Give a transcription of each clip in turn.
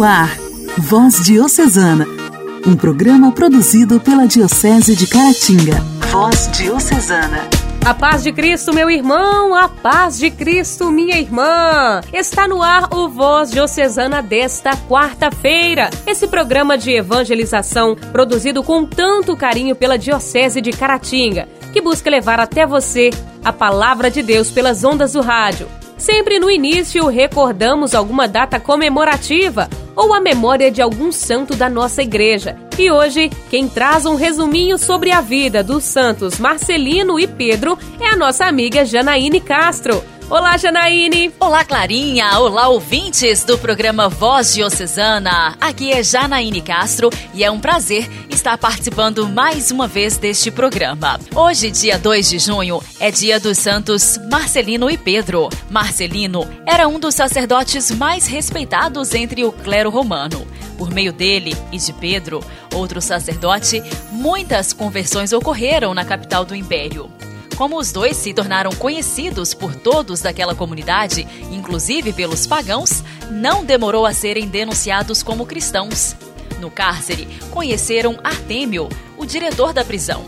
no ar, Voz Diocesana, um programa produzido pela Diocese de Caratinga. Voz Diocesana. A paz de Cristo, meu irmão, a paz de Cristo, minha irmã. Está no ar o Voz Diocesana desta quarta-feira. Esse programa de evangelização produzido com tanto carinho pela Diocese de Caratinga, que busca levar até você a palavra de Deus pelas ondas do rádio. Sempre no início recordamos alguma data comemorativa ou a memória de algum santo da nossa igreja. E hoje, quem traz um resuminho sobre a vida dos santos Marcelino e Pedro é a nossa amiga Janaíne Castro. Olá, Janaíne! Olá, Clarinha! Olá, ouvintes do programa Voz Diocesana! Aqui é Janaíne Castro e é um prazer estar participando mais uma vez deste programa. Hoje, dia 2 de junho, é dia dos santos Marcelino e Pedro. Marcelino era um dos sacerdotes mais respeitados entre o clero romano. Por meio dele e de Pedro, outro sacerdote, muitas conversões ocorreram na capital do império. Como os dois se tornaram conhecidos por todos daquela comunidade, inclusive pelos pagãos, não demorou a serem denunciados como cristãos. No cárcere, conheceram Artêmio, o diretor da prisão.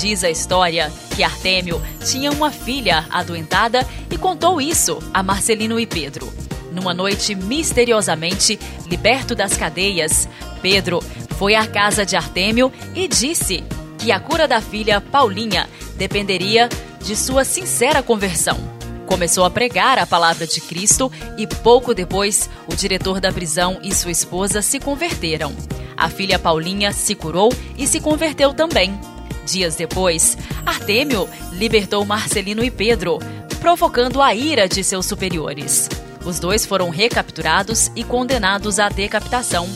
Diz a história que Artêmio tinha uma filha adoentada e contou isso a Marcelino e Pedro. Numa noite misteriosamente liberto das cadeias, Pedro foi à casa de Artêmio e disse que a cura da filha Paulinha dependeria de sua sincera conversão. Começou a pregar a palavra de Cristo e pouco depois o diretor da prisão e sua esposa se converteram. A filha Paulinha se curou e se converteu também. Dias depois, Artêmio libertou Marcelino e Pedro, provocando a ira de seus superiores. Os dois foram recapturados e condenados à decapitação.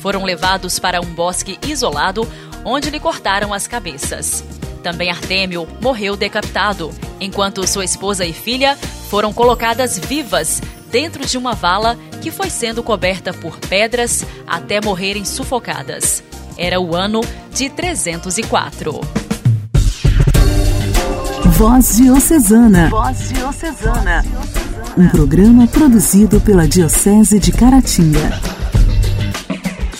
Foram levados para um bosque isolado, onde lhe cortaram as cabeças. Também Artêmio morreu decapitado, enquanto sua esposa e filha foram colocadas vivas dentro de uma vala que foi sendo coberta por pedras até morrerem sufocadas. Era o ano de 304. Voz Diocesana. Voz Diocesana. Um programa produzido pela Diocese de Caratinga.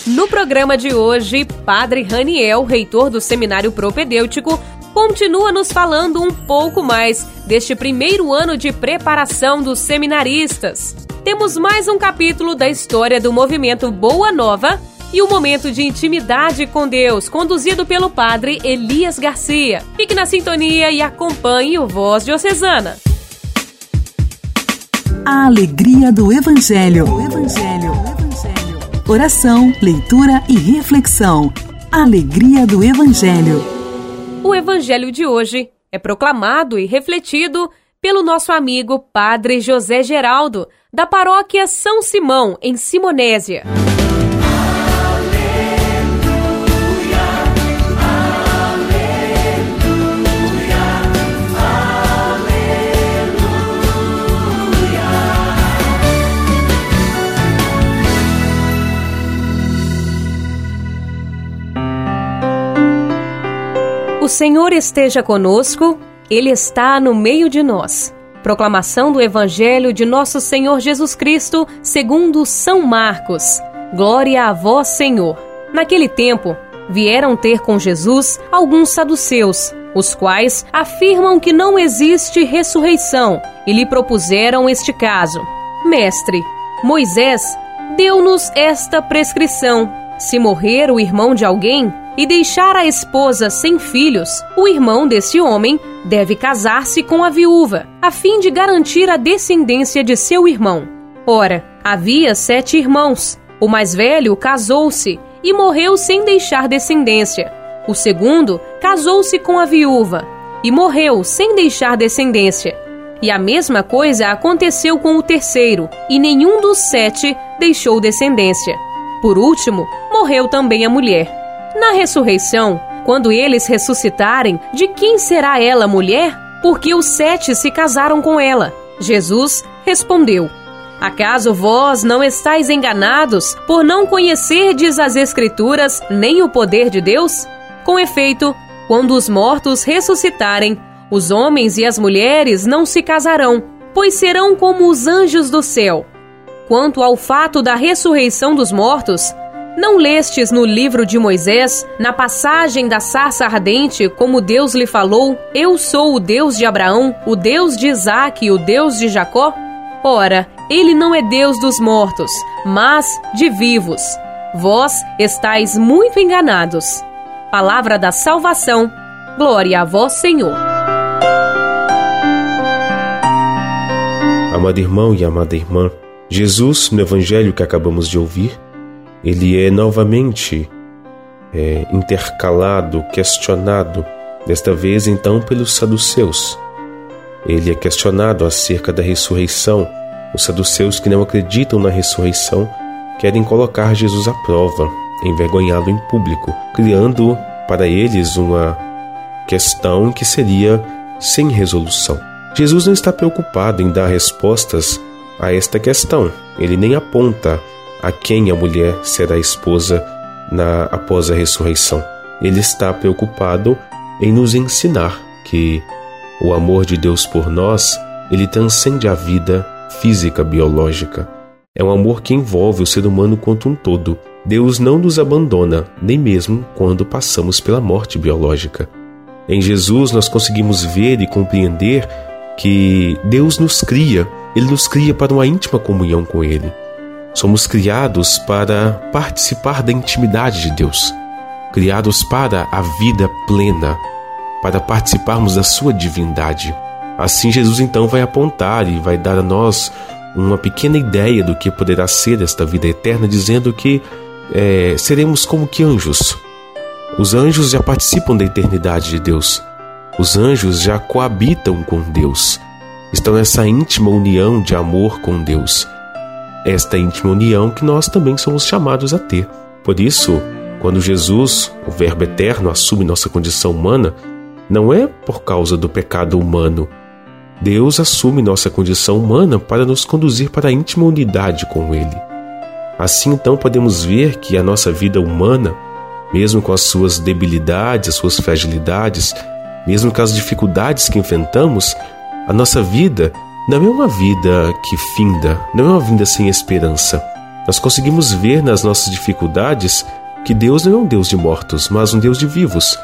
No programa de hoje, Padre Raniel, reitor do Seminário Propedêutico, continua nos falando um pouco mais deste primeiro ano de preparação dos seminaristas. Temos mais um capítulo da história do movimento Boa Nova e um momento de intimidade com Deus, conduzido pelo padre Elias Garcia. Fique na sintonia e acompanhe o Voz Diocesana. A alegria do Evangelho. O Evangelho. Oração, leitura e reflexão. Alegria do Evangelho. O Evangelho de hoje é proclamado e refletido pelo nosso amigo Padre José Geraldo, da paróquia São Simão, em Simonésia. O Senhor esteja conosco, Ele está no meio de nós. Proclamação do Evangelho de Nosso Senhor Jesus Cristo, segundo São Marcos. Glória a vós, Senhor. Naquele tempo, vieram ter com Jesus alguns saduceus, os quais afirmam que não existe ressurreição, e lhe propuseram este caso: Mestre, Moisés deu-nos esta prescrição: se morrer o irmão de alguém, e deixar a esposa sem filhos, o irmão desse homem deve casar-se com a viúva, a fim de garantir a descendência de seu irmão. Ora, havia sete irmãos. O mais velho casou-se e morreu sem deixar descendência. O segundo casou-se com a viúva e morreu sem deixar descendência. E a mesma coisa aconteceu com o terceiro, e nenhum dos sete deixou descendência. Por último, morreu também a mulher. Na ressurreição, quando eles ressuscitarem, de quem será ela mulher? Porque os sete se casaram com ela. Jesus respondeu: Acaso vós não estáis enganados por não conhecerdes as Escrituras nem o poder de Deus? Com efeito, quando os mortos ressuscitarem, os homens e as mulheres não se casarão, pois serão como os anjos do céu. quanto ao fato da ressurreição dos mortos, não lestes no livro de Moisés, na passagem da sarça ardente, como Deus lhe falou: Eu sou o Deus de Abraão, o Deus de Isaque e o Deus de Jacó? Ora, ele não é Deus dos mortos, mas de vivos. Vós estáis muito enganados. Palavra da salvação. Glória a vós, Senhor. Amado irmão e amada irmã, Jesus, no evangelho que acabamos de ouvir, ele é novamente é, intercalado, questionado, desta vez então pelos saduceus. Ele é questionado acerca da ressurreição. Os saduceus que não acreditam na ressurreição querem colocar Jesus à prova, envergonhá-lo em público, criando para eles uma questão que seria sem resolução. Jesus não está preocupado em dar respostas a esta questão. Ele nem aponta a quem a mulher será esposa na, após a ressurreição. Ele está preocupado em nos ensinar que o amor de Deus por nós, ele transcende a vida física biológica. É um amor que envolve o ser humano quanto um todo. Deus não nos abandona, nem mesmo quando passamos pela morte biológica. Em Jesus nós conseguimos ver e compreender que Deus nos cria, ele nos cria para uma íntima comunhão com ele. Somos criados para participar da intimidade de Deus, criados para a vida plena, para participarmos da sua divindade. Assim, Jesus então vai apontar e vai dar a nós uma pequena ideia do que poderá ser esta vida eterna, dizendo que é, seremos como que anjos. Os anjos já participam da eternidade de Deus. Os anjos já coabitam com Deus. Estão nessa íntima união de amor com Deus esta íntima união que nós também somos chamados a ter. Por isso, quando Jesus, o Verbo eterno, assume nossa condição humana, não é por causa do pecado humano. Deus assume nossa condição humana para nos conduzir para a íntima unidade com Ele. Assim, então, podemos ver que a nossa vida humana, mesmo com as suas debilidades, as suas fragilidades, mesmo com as dificuldades que enfrentamos, a nossa vida não é uma vida que finda, não é uma vida sem esperança. Nós conseguimos ver nas nossas dificuldades que Deus não é um Deus de mortos, mas um Deus de vivos.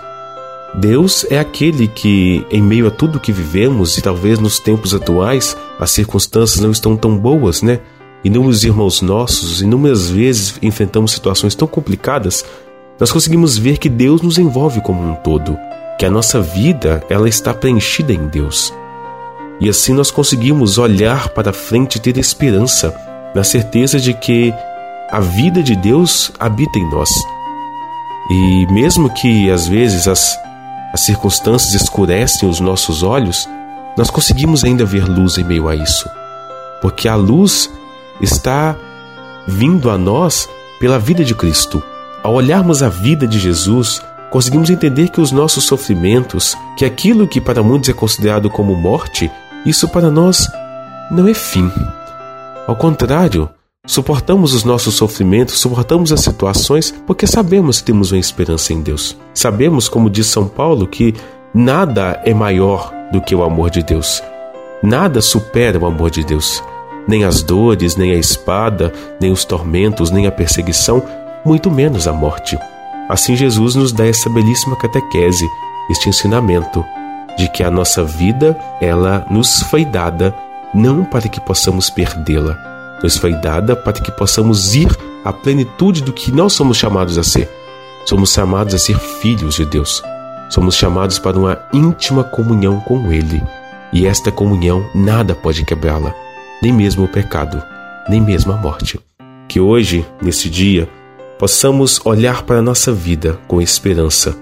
Deus é aquele que, em meio a tudo que vivemos, e talvez nos tempos atuais as circunstâncias não estão tão boas, né? Inúmeros irmãos nossos, inúmeras vezes enfrentamos situações tão complicadas, nós conseguimos ver que Deus nos envolve como um todo, que a nossa vida ela está preenchida em Deus. E assim nós conseguimos olhar para frente e ter esperança, na certeza de que a vida de Deus habita em nós. E mesmo que às vezes as, as circunstâncias escurecem os nossos olhos, nós conseguimos ainda ver luz em meio a isso. Porque a luz está vindo a nós pela vida de Cristo. Ao olharmos a vida de Jesus, conseguimos entender que os nossos sofrimentos, que aquilo que para muitos é considerado como morte, isso para nós não é fim. Ao contrário, suportamos os nossos sofrimentos, suportamos as situações porque sabemos que temos uma esperança em Deus. Sabemos, como diz São Paulo, que nada é maior do que o amor de Deus. Nada supera o amor de Deus. Nem as dores, nem a espada, nem os tormentos, nem a perseguição, muito menos a morte. Assim, Jesus nos dá essa belíssima catequese, este ensinamento de que a nossa vida, ela nos foi dada não para que possamos perdê-la, nos foi dada para que possamos ir à plenitude do que nós somos chamados a ser. Somos chamados a ser filhos de Deus. Somos chamados para uma íntima comunhão com Ele. E esta comunhão nada pode quebrá-la, nem mesmo o pecado, nem mesmo a morte. Que hoje, nesse dia, possamos olhar para a nossa vida com esperança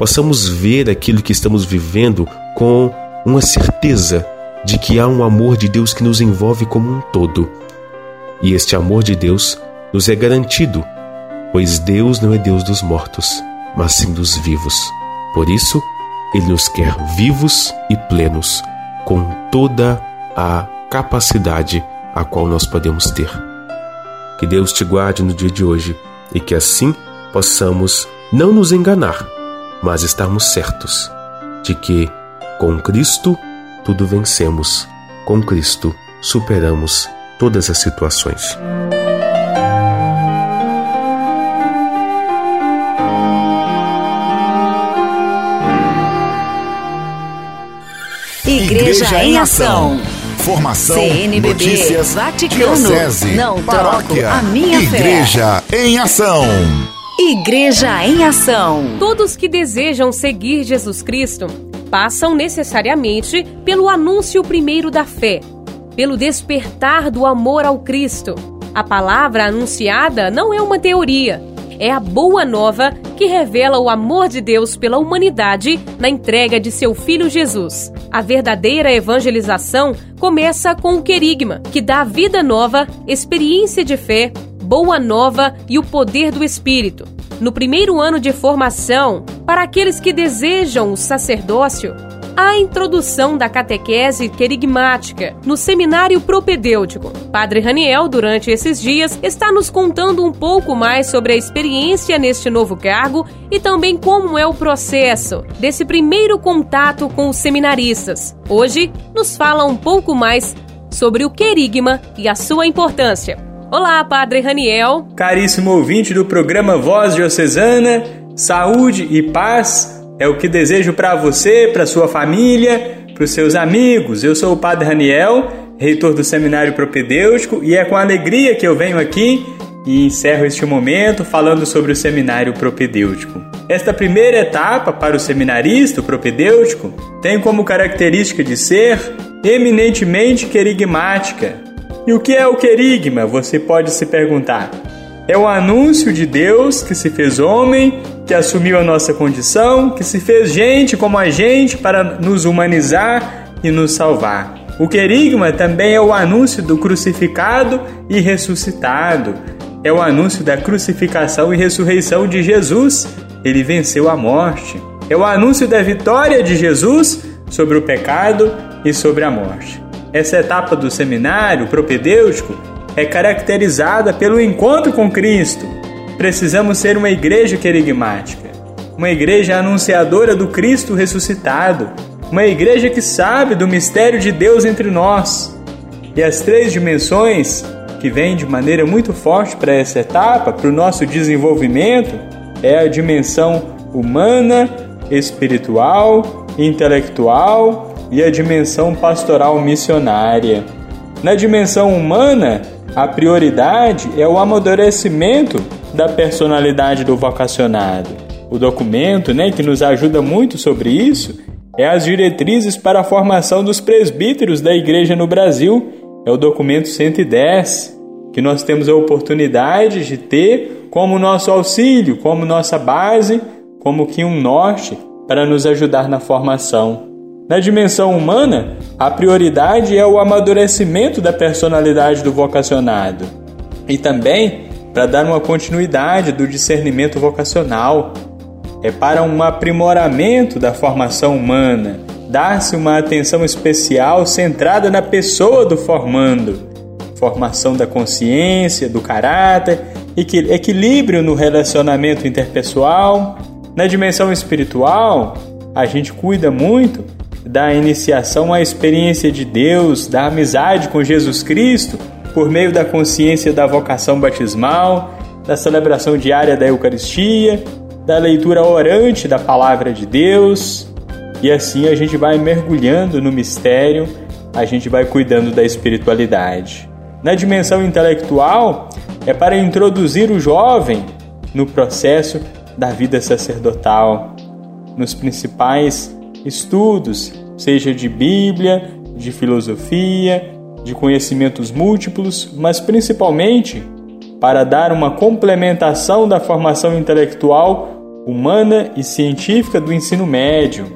possamos ver aquilo que estamos vivendo com uma certeza de que há um amor de Deus que nos envolve como um todo. E este amor de Deus nos é garantido, pois Deus não é Deus dos mortos, mas sim dos vivos. Por isso, Ele nos quer vivos e plenos, com toda a capacidade a qual nós podemos ter. Que Deus te guarde no dia de hoje e que assim possamos não nos enganar mas estarmos certos de que, com Cristo, tudo vencemos, com Cristo, superamos todas as situações. Igreja, Igreja em Ação. Formação, CNBB, notícias, Vaticano, diocese, não paróquia, troco a minha Igreja fé. em Ação. Igreja em Ação. Todos que desejam seguir Jesus Cristo passam necessariamente pelo anúncio primeiro da fé, pelo despertar do amor ao Cristo. A palavra anunciada não é uma teoria, é a boa nova que revela o amor de Deus pela humanidade na entrega de seu Filho Jesus. A verdadeira evangelização começa com o querigma, que dá vida nova, experiência de fé, boa nova e o poder do Espírito. No primeiro ano de formação, para aqueles que desejam o sacerdócio, a introdução da catequese querigmática no seminário propedêutico. Padre Raniel, durante esses dias, está nos contando um pouco mais sobre a experiência neste novo cargo e também como é o processo desse primeiro contato com os seminaristas. Hoje, nos fala um pouco mais sobre o querigma e a sua importância. Olá, Padre Raniel. Caríssimo ouvinte do programa Voz Diocesana, saúde e paz é o que desejo para você, para sua família, para os seus amigos. Eu sou o Padre Raniel, reitor do Seminário Propedêutico, e é com alegria que eu venho aqui e encerro este momento falando sobre o Seminário Propedêutico. Esta primeira etapa para o seminarista o propedêutico tem como característica de ser eminentemente querigmática. E o que é o querigma? Você pode se perguntar. É o anúncio de Deus que se fez homem, que assumiu a nossa condição, que se fez gente como a gente para nos humanizar e nos salvar. O querigma também é o anúncio do crucificado e ressuscitado. É o anúncio da crucificação e ressurreição de Jesus. Ele venceu a morte. É o anúncio da vitória de Jesus sobre o pecado e sobre a morte. Essa etapa do seminário propedêutico é caracterizada pelo encontro com Cristo. Precisamos ser uma igreja querigmática, uma igreja anunciadora do Cristo ressuscitado, uma igreja que sabe do mistério de Deus entre nós. E as três dimensões que vêm de maneira muito forte para essa etapa, para o nosso desenvolvimento, é a dimensão humana, espiritual, intelectual e a dimensão pastoral missionária. Na dimensão humana, a prioridade é o amadurecimento da personalidade do vocacionado. O documento, né, que nos ajuda muito sobre isso, é as diretrizes para a formação dos presbíteros da igreja no Brasil. É o documento 110, que nós temos a oportunidade de ter como nosso auxílio, como nossa base, como que um norte para nos ajudar na formação. Na dimensão humana, a prioridade é o amadurecimento da personalidade do vocacionado e também para dar uma continuidade do discernimento vocacional. É para um aprimoramento da formação humana, dar-se uma atenção especial centrada na pessoa do formando, formação da consciência, do caráter, equilíbrio no relacionamento interpessoal. Na dimensão espiritual, a gente cuida muito da iniciação à experiência de Deus, da amizade com Jesus Cristo, por meio da consciência da vocação batismal, da celebração diária da Eucaristia, da leitura orante da Palavra de Deus, e assim a gente vai mergulhando no mistério, a gente vai cuidando da espiritualidade. Na dimensão intelectual, é para introduzir o jovem no processo da vida sacerdotal, nos principais estudos, seja de Bíblia, de filosofia, de conhecimentos múltiplos, mas principalmente para dar uma complementação da formação intelectual humana e científica do ensino médio.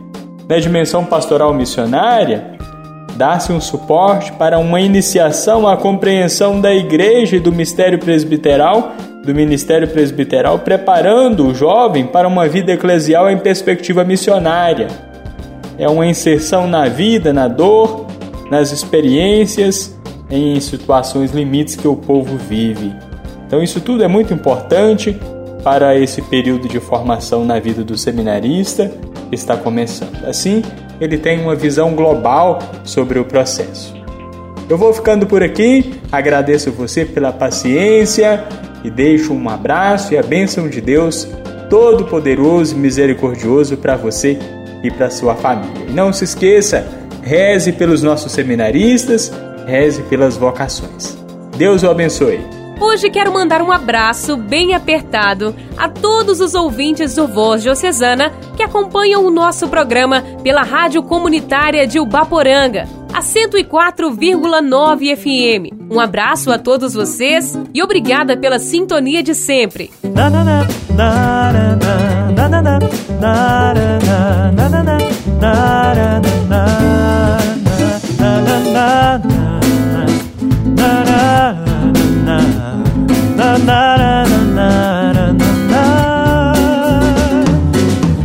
Na dimensão pastoral missionária, dá-se um suporte para uma iniciação à compreensão da igreja e do mistério presbiteral, do ministério presbiteral, preparando o jovem para uma vida eclesial em perspectiva missionária é uma inserção na vida, na dor, nas experiências, em situações limites que o povo vive. Então, isso tudo é muito importante para esse período de formação na vida do seminarista que está começando. Assim, ele tem uma visão global sobre o processo. Eu vou ficando por aqui, agradeço você pela paciência e deixo um abraço e a bênção de Deus Todo-Poderoso e Misericordioso para você e para sua família. E não se esqueça, reze pelos nossos seminaristas, reze pelas vocações. Deus o abençoe. Hoje quero mandar um abraço bem apertado a todos os ouvintes do Voz Diocesana que acompanham o nosso programa pela Rádio Comunitária de Ubaporanga, a 104,9 FM. Um abraço a todos vocês e obrigada pela sintonia de sempre.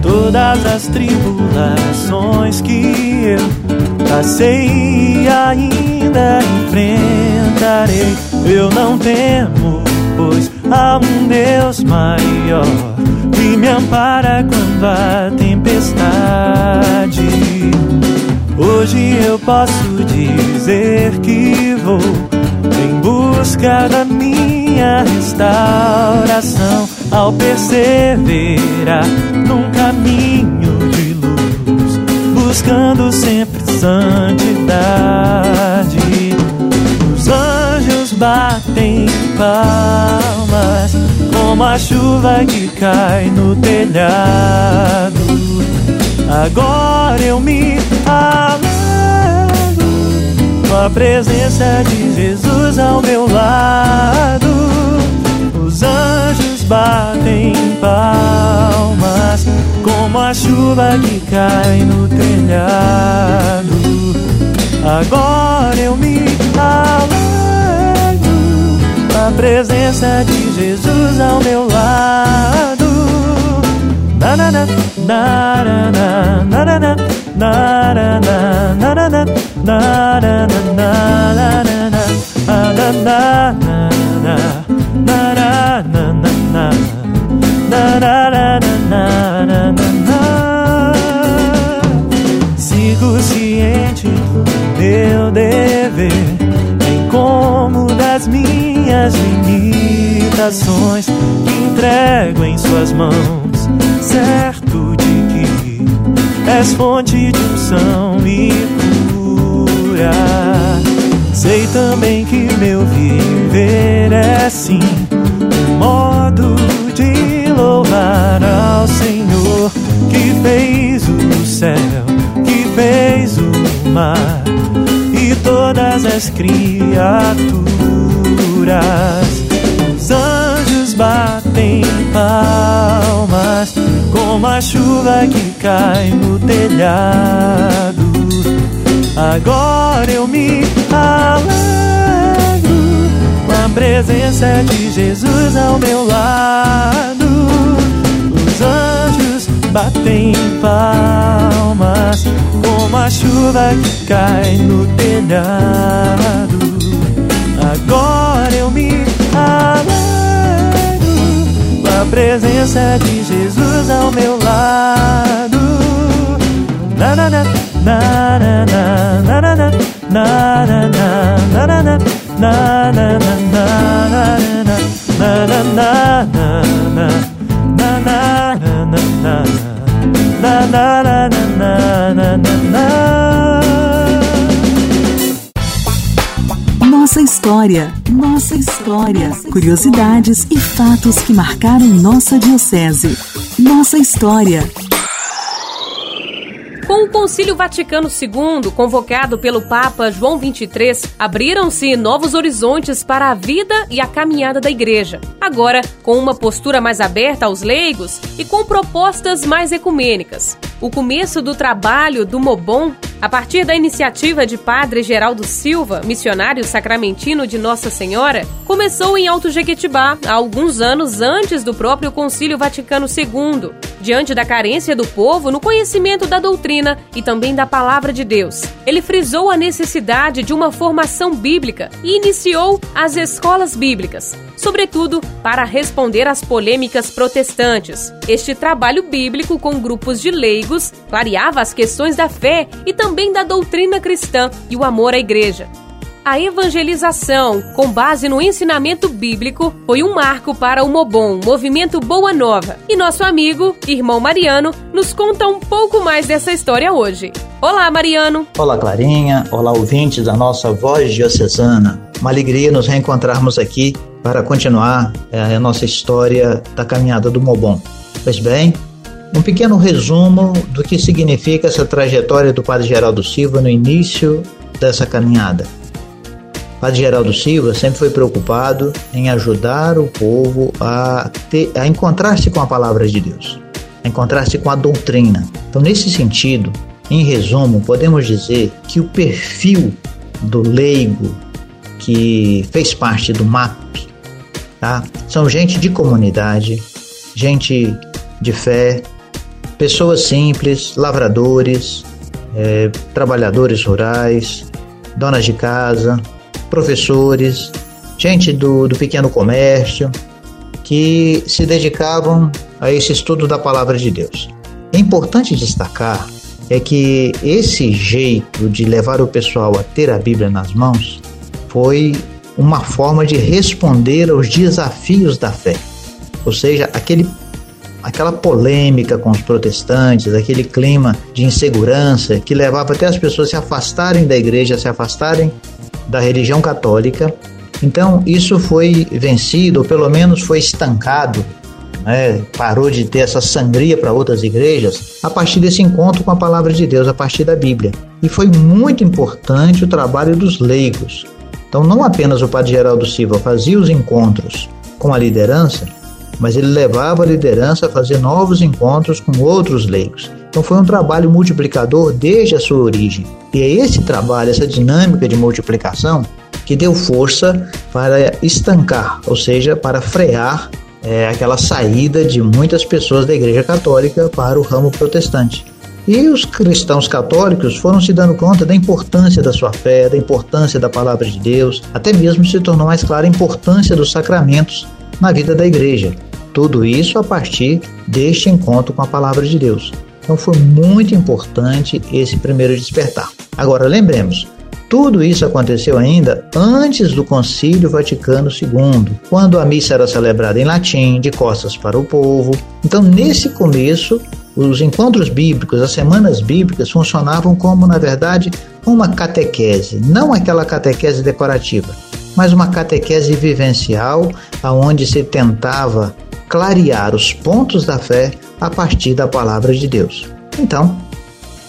Todas as tribulações que eu passei e ainda enfrentarei, eu não temo, pois há um Deus maior que me ampara quando a tempestade. Hoje eu posso dizer que vou em busca da minha restauração ao perseverar num caminho de luz, buscando sempre santidade. Os anjos batem palmas como a chuva que cai no telhado. Agora eu me alegro com a presença de Jesus ao meu lado. Os anjos batem palmas, como a chuva que cai no telhado. Agora eu me alegro a presença de Jesus ao meu lado. Na na na na na na na na na na minhas limitações, que entrego em suas mãos, certo de que és fonte de unção e Sei também que meu viver é sim um modo de louvar ao Senhor que fez o céu, que fez o mar e todas as criaturas. Os anjos batem palmas como a chuva que cai no telhado Agora eu me alegro com a presença de Jesus ao meu lado. Os anjos batem palmas como a chuva que cai no telhado. Presença de Jesus ao meu lado. Na, na, na na na na na na na na na na na na Nossa história, nossa história, curiosidades e fatos que marcaram nossa diocese. Nossa história. Com o Concílio Vaticano II, convocado pelo Papa João XXIII, abriram-se novos horizontes para a vida e a caminhada da Igreja. Agora, com uma postura mais aberta aos leigos e com propostas mais ecumênicas. O começo do trabalho do Mobon a partir da iniciativa de Padre Geraldo Silva, missionário sacramentino de Nossa Senhora, começou em Alto Jequitibá, há alguns anos antes do próprio Concílio Vaticano II, diante da carência do povo no conhecimento da doutrina e também da palavra de Deus. Ele frisou a necessidade de uma formação bíblica e iniciou as escolas bíblicas, sobretudo para responder às polêmicas protestantes. Este trabalho bíblico com grupos de leigos clareava as questões da fé e também da doutrina cristã e o amor à igreja. a evangelização, com base no ensinamento bíblico, foi um marco para o Mobon, movimento Boa Nova. E nosso amigo, irmão Mariano, nos conta um pouco mais dessa história hoje. Olá, Mariano. Olá, Clarinha. Olá, ouvintes da nossa voz diocesana. Uma alegria nos reencontrarmos aqui para continuar é, a nossa história da caminhada do Mobon. Pois bem, um pequeno resumo do que significa essa trajetória do Padre Geraldo Silva no início dessa caminhada. O Padre Geraldo Silva sempre foi preocupado em ajudar o povo a, ter, a encontrar-se com a palavra de Deus, a encontrar-se com a doutrina. Então, nesse sentido, em resumo, podemos dizer que o perfil do leigo que fez parte do MAP tá? são gente de comunidade, gente de fé, pessoas simples, lavradores, é, trabalhadores rurais, donas de casa, professores, gente do, do pequeno comércio, que se dedicavam a esse estudo da palavra de Deus. É importante destacar é que esse jeito de levar o pessoal a ter a Bíblia nas mãos foi uma forma de responder aos desafios da fé. Ou seja, aquele aquela polêmica com os protestantes, aquele clima de insegurança que levava até as pessoas se afastarem da igreja, se afastarem da religião católica. Então, isso foi vencido, ou pelo menos foi estancado, né? parou de ter essa sangria para outras igrejas a partir desse encontro com a palavra de Deus, a partir da Bíblia. E foi muito importante o trabalho dos leigos. Então, não apenas o Padre Geraldo Silva fazia os encontros com a liderança, mas ele levava a liderança a fazer novos encontros com outros leigos. Então foi um trabalho multiplicador desde a sua origem. E é esse trabalho, essa dinâmica de multiplicação, que deu força para estancar, ou seja, para frear é, aquela saída de muitas pessoas da Igreja Católica para o ramo protestante. E os cristãos católicos foram se dando conta da importância da sua fé, da importância da palavra de Deus, até mesmo se tornou mais clara a importância dos sacramentos na vida da igreja. Tudo isso a partir deste encontro com a palavra de Deus. Então foi muito importante esse primeiro despertar. Agora lembremos, tudo isso aconteceu ainda antes do Concílio Vaticano II, quando a missa era celebrada em latim, de costas para o povo. Então, nesse começo, os encontros bíblicos, as semanas bíblicas funcionavam como, na verdade, uma catequese, não aquela catequese decorativa, mas uma catequese vivencial, aonde se tentava clarear os pontos da fé a partir da palavra de Deus. Então,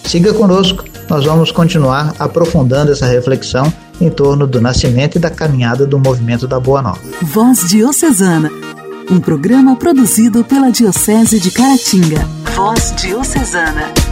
siga conosco, nós vamos continuar aprofundando essa reflexão em torno do nascimento e da caminhada do movimento da Boa Nova. Voz Diocesana, um programa produzido pela Diocese de Caratinga. Voz Diocesana.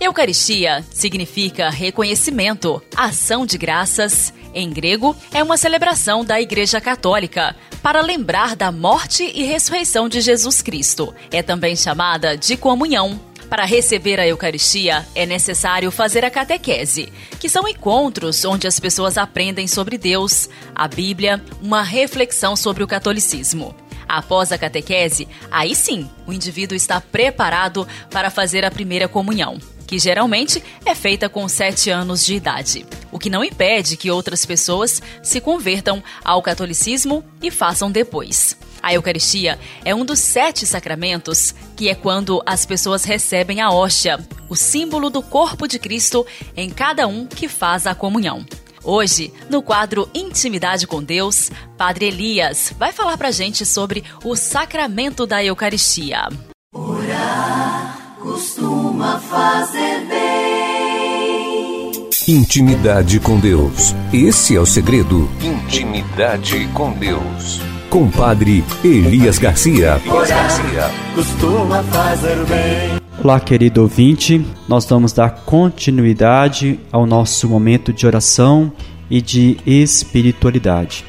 Eucaristia significa reconhecimento, ação de graças. Em grego, é uma celebração da Igreja Católica para lembrar da morte e ressurreição de Jesus Cristo. É também chamada de comunhão. Para receber a Eucaristia, é necessário fazer a catequese, que são encontros onde as pessoas aprendem sobre Deus, a Bíblia, uma reflexão sobre o catolicismo. Após a catequese, aí sim, o indivíduo está preparado para fazer a primeira comunhão que geralmente é feita com 7 anos de idade, o que não impede que outras pessoas se convertam ao catolicismo e façam depois. A Eucaristia é um dos sete sacramentos, que é quando as pessoas recebem a hóstia, o símbolo do corpo de Cristo, em cada um que faz a comunhão. Hoje, no quadro Intimidade com Deus, Padre Elias vai falar pra gente sobre o sacramento da Eucaristia. Orar costuma fazer bem. Intimidade com Deus. Esse é o segredo. Intimidade com Deus. Com Padre Elias Garcia. Elias Garcia. Costuma fazer bem. Olá, querido ouvinte. Nós vamos dar continuidade ao nosso momento de oração e de espiritualidade.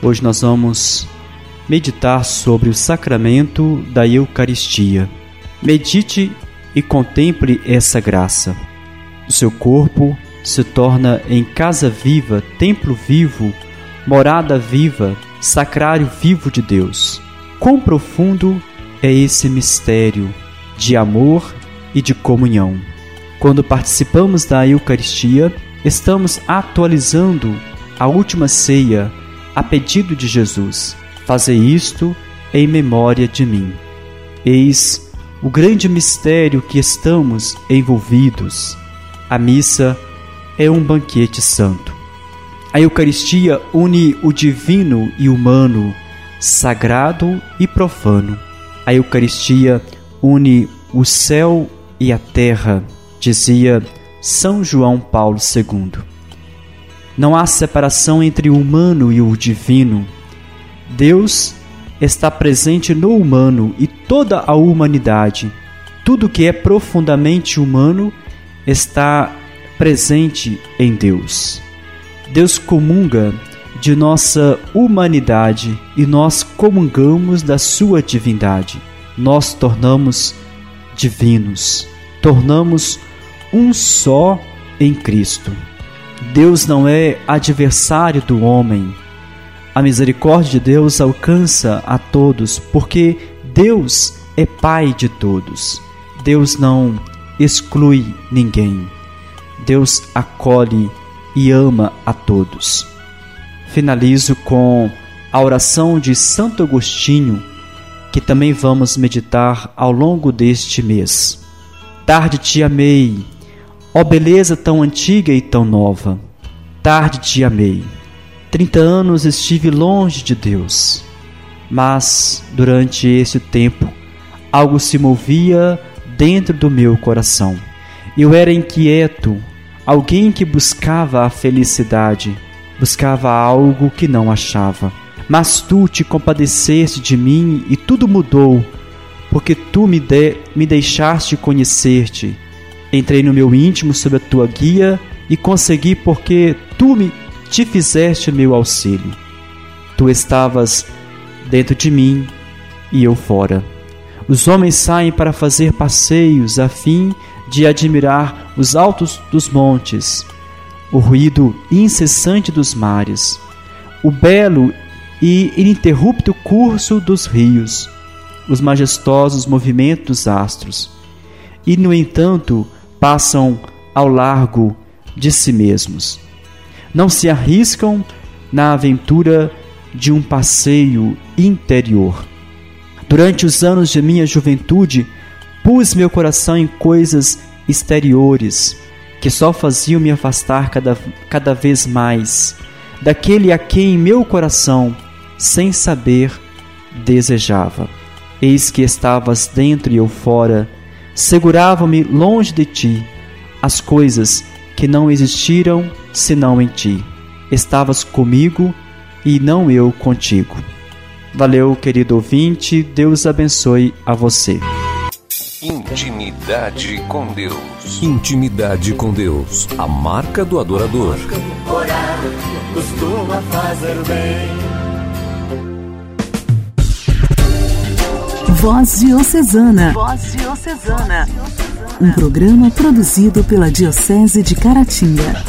Hoje nós vamos meditar sobre o sacramento da Eucaristia. Medite e contemple essa graça. O seu corpo se torna em casa viva, templo vivo, morada viva, sacrário vivo de Deus. Quão profundo é esse mistério de amor e de comunhão. Quando participamos da Eucaristia, estamos atualizando a última ceia a pedido de Jesus. Fazer isto em memória de mim. Eis o grande mistério que estamos envolvidos. A missa é um banquete santo. A Eucaristia une o divino e humano, sagrado e profano. A Eucaristia une o céu e a terra, dizia São João Paulo II. Não há separação entre o humano e o divino. Deus está presente no humano e toda a humanidade. Tudo que é profundamente humano está presente em Deus. Deus comunga de nossa humanidade e nós comungamos da sua divindade. Nós tornamos divinos, tornamos um só em Cristo. Deus não é adversário do homem. A misericórdia de Deus alcança a todos, porque Deus é Pai de todos. Deus não exclui ninguém. Deus acolhe e ama a todos. Finalizo com a oração de Santo Agostinho, que também vamos meditar ao longo deste mês. Tarde te amei, ó beleza tão antiga e tão nova. Tarde te amei. Trinta anos estive longe de Deus, mas durante esse tempo algo se movia dentro do meu coração. Eu era inquieto, alguém que buscava a felicidade, buscava algo que não achava. Mas tu te compadeceste de mim e tudo mudou, porque tu me, de, me deixaste conhecer-te. Entrei no meu íntimo sob a tua guia e consegui porque tu me te fizeste meu auxílio. Tu estavas dentro de mim e eu fora. Os homens saem para fazer passeios a fim de admirar os altos dos montes, o ruído incessante dos mares, o belo e ininterrupto curso dos rios, os majestosos movimentos dos astros, e, no entanto, passam ao largo de si mesmos. Não se arriscam na aventura de um passeio interior. Durante os anos de minha juventude, Pus meu coração em coisas exteriores que só faziam me afastar cada, cada vez mais daquele a quem meu coração, sem saber, desejava. Eis que estavas dentro e eu fora, segurava-me longe de ti as coisas que não existiram senão em ti. Estavas comigo e não eu contigo. Valeu, querido ouvinte, Deus abençoe a você. Intimidade com Deus. Intimidade com Deus. A marca do adorador. Orar costuma fazer bem. Voz Diocesana. Voz Diocesana. Um programa produzido pela Diocese de Caratinga.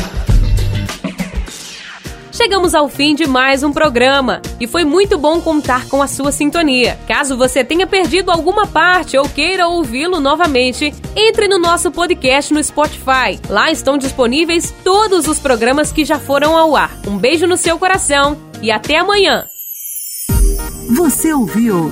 Chegamos ao fim de mais um programa e foi muito bom contar com a sua sintonia. Caso você tenha perdido alguma parte ou queira ouvi-lo novamente, entre no nosso podcast no Spotify. Lá estão disponíveis todos os programas que já foram ao ar. Um beijo no seu coração e até amanhã. Você ouviu